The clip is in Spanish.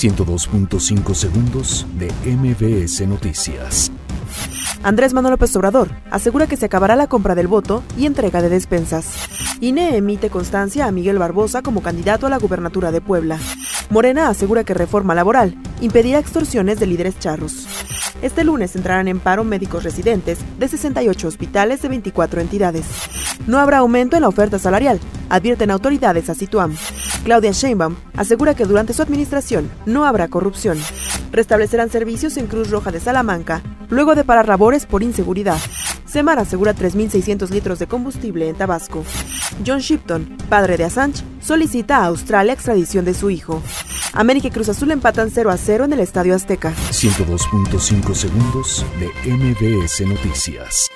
102.5 segundos de MBS Noticias. Andrés Manuel López Obrador asegura que se acabará la compra del voto y entrega de despensas. INE emite constancia a Miguel Barbosa como candidato a la gubernatura de Puebla. Morena asegura que reforma laboral impedirá extorsiones de líderes charros. Este lunes entrarán en paro médicos residentes de 68 hospitales de 24 entidades. No habrá aumento en la oferta salarial, advierten autoridades a Situam. Claudia Sheinbaum asegura que durante su administración no habrá corrupción. Restablecerán servicios en Cruz Roja de Salamanca luego de parar labores por inseguridad. Semar asegura 3.600 litros de combustible en Tabasco. John Shipton, padre de Assange, solicita a Australia extradición de su hijo. América y Cruz Azul empatan 0 a 0 en el Estadio Azteca. 102.5 segundos de MBS Noticias.